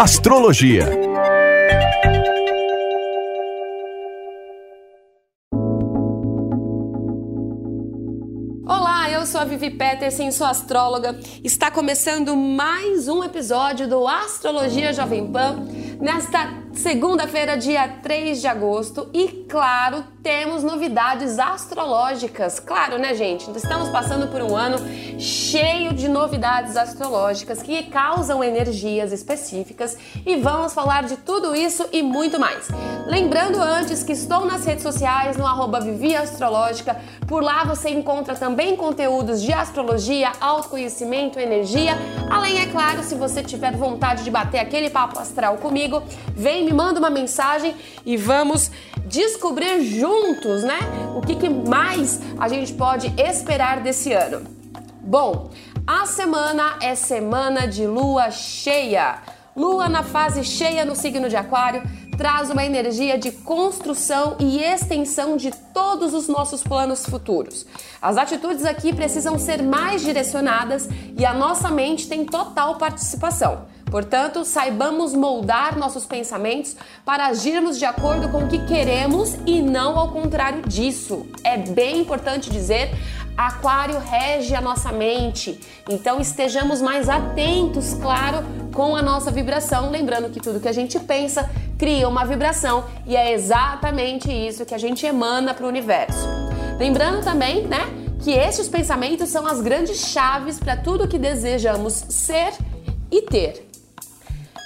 Astrologia. Olá, eu sou a Vivi Peterson, sou astróloga. Está começando mais um episódio do Astrologia Jovem Pan nesta segunda-feira, dia 3 de agosto. E claro, temos novidades astrológicas. Claro, né, gente? Estamos passando por um ano cheio de novidades astrológicas que causam energias específicas e vamos falar de tudo isso e muito mais. Lembrando antes que estou nas redes sociais no arroba. Por lá você encontra também conteúdos de astrologia, autoconhecimento, energia. Além, é claro, se você tiver vontade de bater aquele papo astral comigo, vem me manda uma mensagem e vamos descobrir juntos, né? O que, que mais a gente pode esperar desse ano. Bom, a semana é semana de lua cheia. Lua na fase cheia no signo de Aquário traz uma energia de construção e extensão de todos os nossos planos futuros. As atitudes aqui precisam ser mais direcionadas e a nossa mente tem total participação. Portanto, saibamos moldar nossos pensamentos para agirmos de acordo com o que queremos e não ao contrário disso. É bem importante dizer Aquário rege a nossa mente, então estejamos mais atentos, claro, com a nossa vibração. Lembrando que tudo que a gente pensa cria uma vibração e é exatamente isso que a gente emana para o universo. Lembrando também, né, que esses pensamentos são as grandes chaves para tudo que desejamos ser e ter.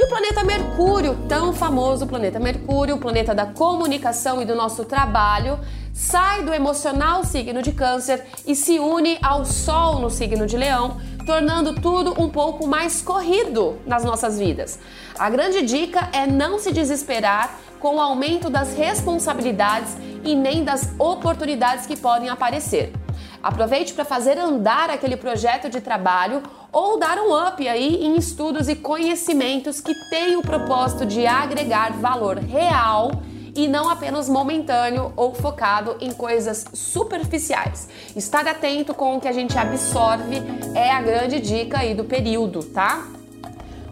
E o planeta Mercúrio, tão famoso planeta Mercúrio, o planeta da comunicação e do nosso trabalho, sai do emocional signo de Câncer e se une ao Sol no signo de Leão, tornando tudo um pouco mais corrido nas nossas vidas. A grande dica é não se desesperar com o aumento das responsabilidades e nem das oportunidades que podem aparecer. Aproveite para fazer andar aquele projeto de trabalho ou dar um up aí em estudos e conhecimentos que têm o propósito de agregar valor real e não apenas momentâneo ou focado em coisas superficiais. Estar atento com o que a gente absorve é a grande dica aí do período, tá?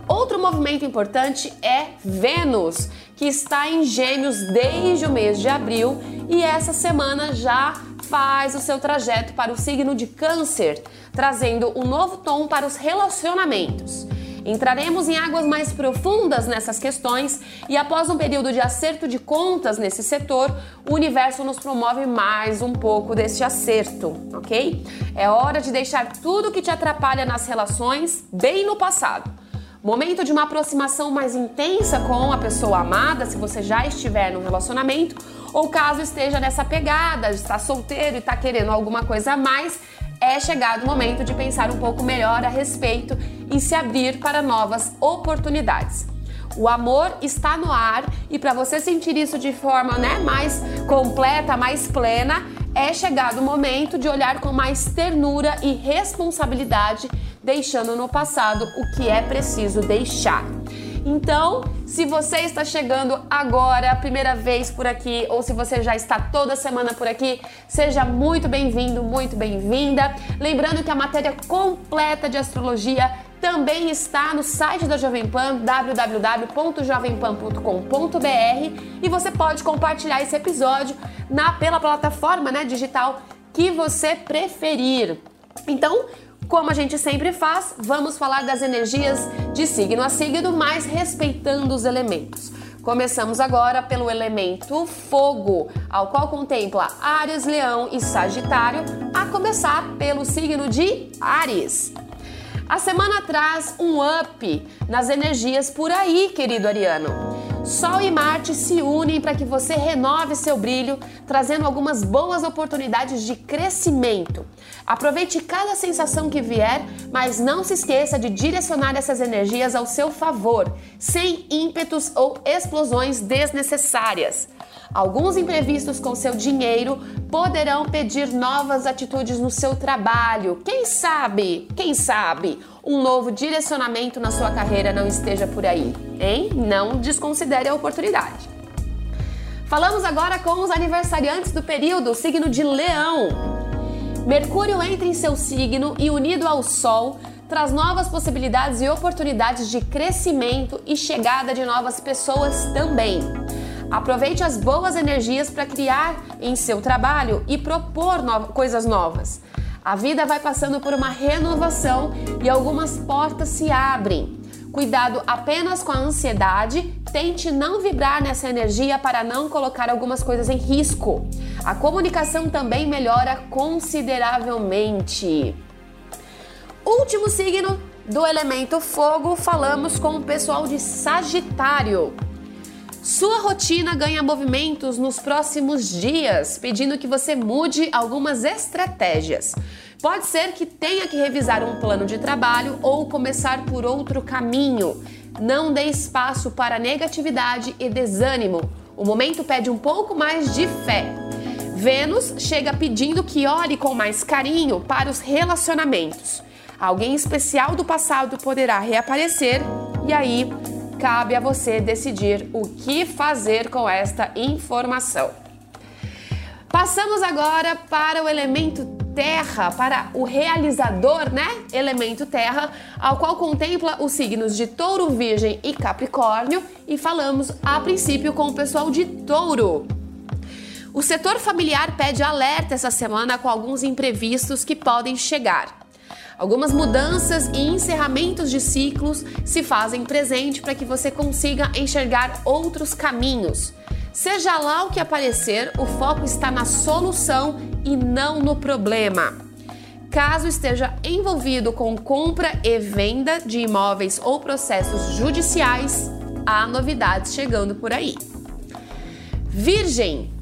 Outro movimento importante é Vênus, que está em Gêmeos desde o mês de abril e essa semana já faz o seu trajeto para o signo de Câncer, trazendo um novo tom para os relacionamentos. Entraremos em águas mais profundas nessas questões e, após um período de acerto de contas nesse setor, o universo nos promove mais um pouco deste acerto, ok? É hora de deixar tudo que te atrapalha nas relações bem no passado. Momento de uma aproximação mais intensa com a pessoa amada, se você já estiver no relacionamento, ou caso esteja nessa pegada, está solteiro e está querendo alguma coisa a mais, é chegado o momento de pensar um pouco melhor a respeito e se abrir para novas oportunidades. O amor está no ar e para você sentir isso de forma né, mais completa, mais plena, é chegado o momento de olhar com mais ternura e responsabilidade, deixando no passado o que é preciso deixar. Então, se você está chegando agora, a primeira vez por aqui, ou se você já está toda semana por aqui, seja muito bem-vindo, muito bem-vinda. Lembrando que a matéria completa de astrologia também está no site da Jovem Pan, www.jovempan.com.br, e você pode compartilhar esse episódio na pela plataforma né, digital que você preferir. Então, como a gente sempre faz, vamos falar das energias de signo a signo, mas respeitando os elementos. Começamos agora pelo elemento fogo, ao qual contempla Ares, Leão e Sagitário, a começar pelo signo de Ares. A semana traz um up nas energias por aí, querido Ariano. Sol e Marte se unem para que você renove seu brilho, trazendo algumas boas oportunidades de crescimento. Aproveite cada sensação que vier, mas não se esqueça de direcionar essas energias ao seu favor, sem ímpetos ou explosões desnecessárias. Alguns imprevistos com seu dinheiro poderão pedir novas atitudes no seu trabalho. Quem sabe? Quem sabe? Um novo direcionamento na sua carreira não esteja por aí, hein? Não desconsidere a oportunidade. Falamos agora com os aniversariantes do período, signo de Leão. Mercúrio entra em seu signo e, unido ao Sol, traz novas possibilidades e oportunidades de crescimento e chegada de novas pessoas também. Aproveite as boas energias para criar em seu trabalho e propor no coisas novas. A vida vai passando por uma renovação e algumas portas se abrem. Cuidado apenas com a ansiedade, tente não vibrar nessa energia para não colocar algumas coisas em risco. A comunicação também melhora consideravelmente. Último signo do elemento fogo, falamos com o pessoal de Sagitário. Sua rotina ganha movimentos nos próximos dias, pedindo que você mude algumas estratégias. Pode ser que tenha que revisar um plano de trabalho ou começar por outro caminho. Não dê espaço para negatividade e desânimo. O momento pede um pouco mais de fé. Vênus chega pedindo que olhe com mais carinho para os relacionamentos. Alguém especial do passado poderá reaparecer e aí cabe a você decidir o que fazer com esta informação. Passamos agora para o elemento terra, para o realizador, né? Elemento terra, ao qual contempla os signos de Touro, Virgem e Capricórnio, e falamos a princípio com o pessoal de Touro. O setor familiar pede alerta essa semana com alguns imprevistos que podem chegar. Algumas mudanças e encerramentos de ciclos se fazem presente para que você consiga enxergar outros caminhos. Seja lá o que aparecer, o foco está na solução e não no problema. Caso esteja envolvido com compra e venda de imóveis ou processos judiciais, há novidades chegando por aí. Virgem,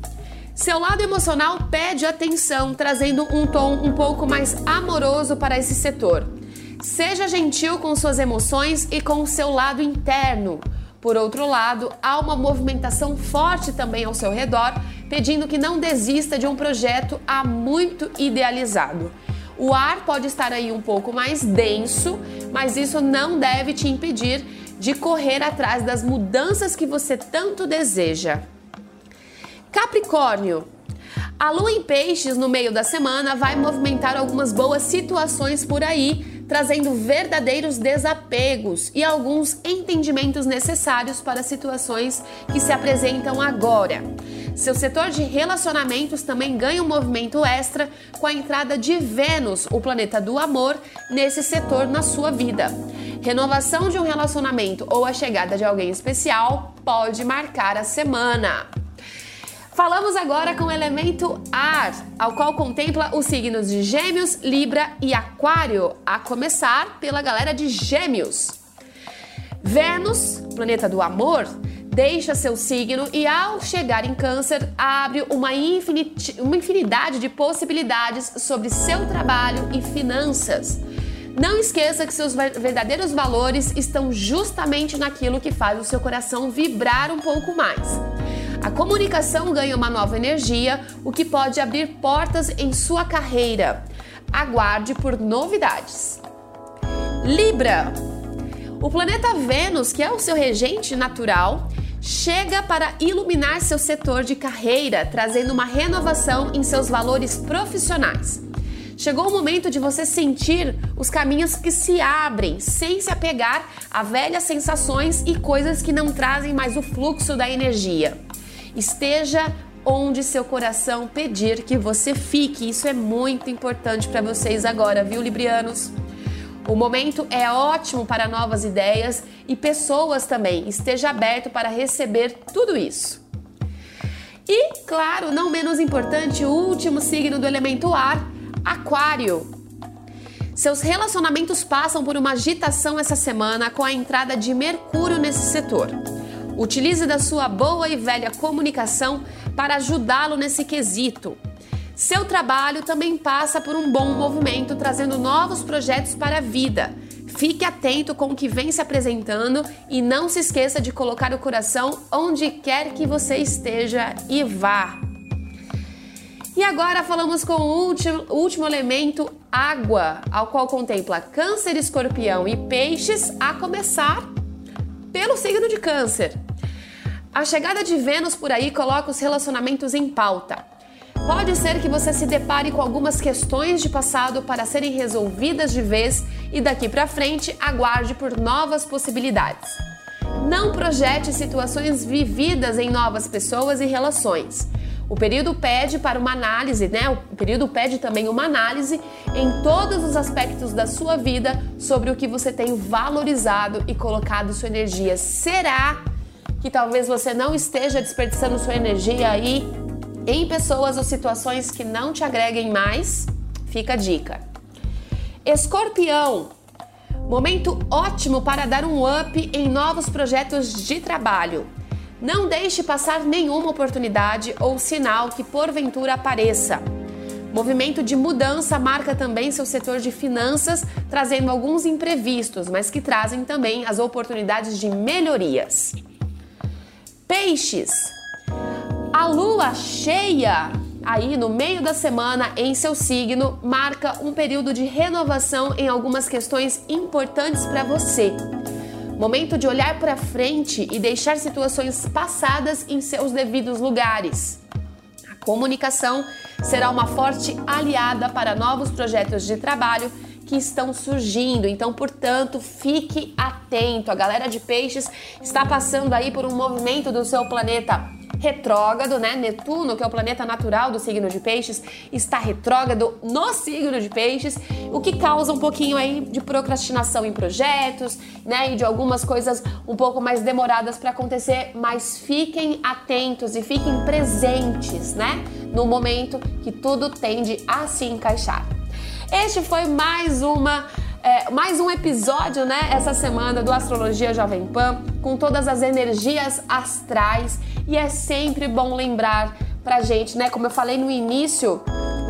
seu lado emocional pede atenção, trazendo um tom um pouco mais amoroso para esse setor. Seja gentil com suas emoções e com o seu lado interno. Por outro lado, há uma movimentação forte também ao seu redor, pedindo que não desista de um projeto há muito idealizado. O ar pode estar aí um pouco mais denso, mas isso não deve te impedir de correr atrás das mudanças que você tanto deseja. Capricórnio. A lua em peixes no meio da semana vai movimentar algumas boas situações por aí, trazendo verdadeiros desapegos e alguns entendimentos necessários para situações que se apresentam agora. Seu setor de relacionamentos também ganha um movimento extra com a entrada de Vênus, o planeta do amor, nesse setor na sua vida. Renovação de um relacionamento ou a chegada de alguém especial pode marcar a semana. Falamos agora com o elemento ar, ao qual contempla os signos de Gêmeos, Libra e Aquário, a começar pela galera de Gêmeos. Vênus, planeta do amor, deixa seu signo e, ao chegar em Câncer, abre uma, uma infinidade de possibilidades sobre seu trabalho e finanças. Não esqueça que seus verdadeiros valores estão justamente naquilo que faz o seu coração vibrar um pouco mais. A comunicação ganha uma nova energia, o que pode abrir portas em sua carreira. Aguarde por novidades. Libra. O planeta Vênus, que é o seu regente natural, chega para iluminar seu setor de carreira, trazendo uma renovação em seus valores profissionais. Chegou o momento de você sentir os caminhos que se abrem, sem se apegar a velhas sensações e coisas que não trazem mais o fluxo da energia. Esteja onde seu coração pedir que você fique. Isso é muito importante para vocês agora, viu, Librianos? O momento é ótimo para novas ideias e pessoas também. Esteja aberto para receber tudo isso. E, claro, não menos importante, o último signo do elemento ar, Aquário. Seus relacionamentos passam por uma agitação essa semana com a entrada de Mercúrio nesse setor. Utilize da sua boa e velha comunicação para ajudá-lo nesse quesito. Seu trabalho também passa por um bom movimento, trazendo novos projetos para a vida. Fique atento com o que vem se apresentando e não se esqueça de colocar o coração onde quer que você esteja e vá. E agora falamos com o último, último elemento, água, ao qual contempla Câncer, Escorpião e Peixes, a começar pelo signo de Câncer. A chegada de Vênus por aí coloca os relacionamentos em pauta. Pode ser que você se depare com algumas questões de passado para serem resolvidas de vez e daqui para frente aguarde por novas possibilidades. Não projete situações vividas em novas pessoas e relações. O período pede para uma análise, né? O período pede também uma análise em todos os aspectos da sua vida sobre o que você tem valorizado e colocado sua energia. Será que talvez você não esteja desperdiçando sua energia aí em pessoas ou situações que não te agreguem mais? Fica a dica. Escorpião, momento ótimo para dar um up em novos projetos de trabalho. Não deixe passar nenhuma oportunidade ou sinal que porventura apareça. Movimento de mudança marca também seu setor de finanças, trazendo alguns imprevistos, mas que trazem também as oportunidades de melhorias. Peixes. A lua cheia aí no meio da semana em seu signo marca um período de renovação em algumas questões importantes para você. Momento de olhar para frente e deixar situações passadas em seus devidos lugares. A comunicação será uma forte aliada para novos projetos de trabalho que estão surgindo. Então, portanto, fique atento. A galera de peixes está passando aí por um movimento do seu planeta retrógrado, né? Netuno, que é o planeta natural do signo de Peixes, está retrógrado no signo de Peixes, o que causa um pouquinho aí de procrastinação em projetos, né? E de algumas coisas um pouco mais demoradas para acontecer, mas fiquem atentos e fiquem presentes, né? No momento que tudo tende a se encaixar. Este foi mais uma é, mais um episódio, né, essa semana do Astrologia Jovem Pan, com todas as energias astrais. E é sempre bom lembrar pra gente, né, como eu falei no início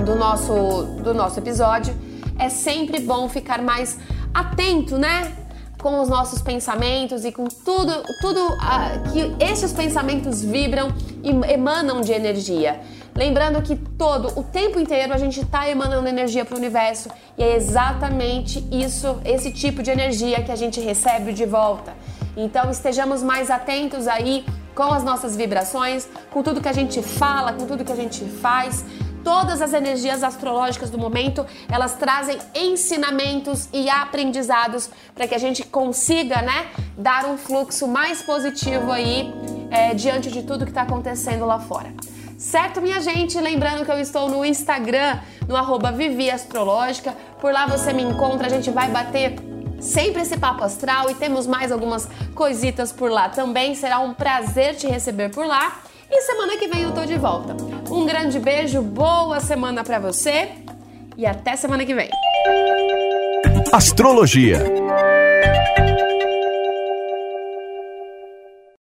do nosso, do nosso episódio, é sempre bom ficar mais atento, né? Com os nossos pensamentos e com tudo, tudo uh, que esses pensamentos vibram e emanam de energia. Lembrando que todo o tempo inteiro a gente está emanando energia para o universo e é exatamente isso, esse tipo de energia que a gente recebe de volta. Então estejamos mais atentos aí com as nossas vibrações, com tudo que a gente fala, com tudo que a gente faz. Todas as energias astrológicas do momento, elas trazem ensinamentos e aprendizados para que a gente consiga, né, dar um fluxo mais positivo aí é, diante de tudo que está acontecendo lá fora. Certo, minha gente? Lembrando que eu estou no Instagram, no arroba Vivi Astrológica. Por lá você me encontra, a gente vai bater sempre esse papo astral e temos mais algumas coisitas por lá também. Será um prazer te receber por lá. E semana que vem eu tô de volta. Um grande beijo, boa semana para você e até semana que vem. Astrologia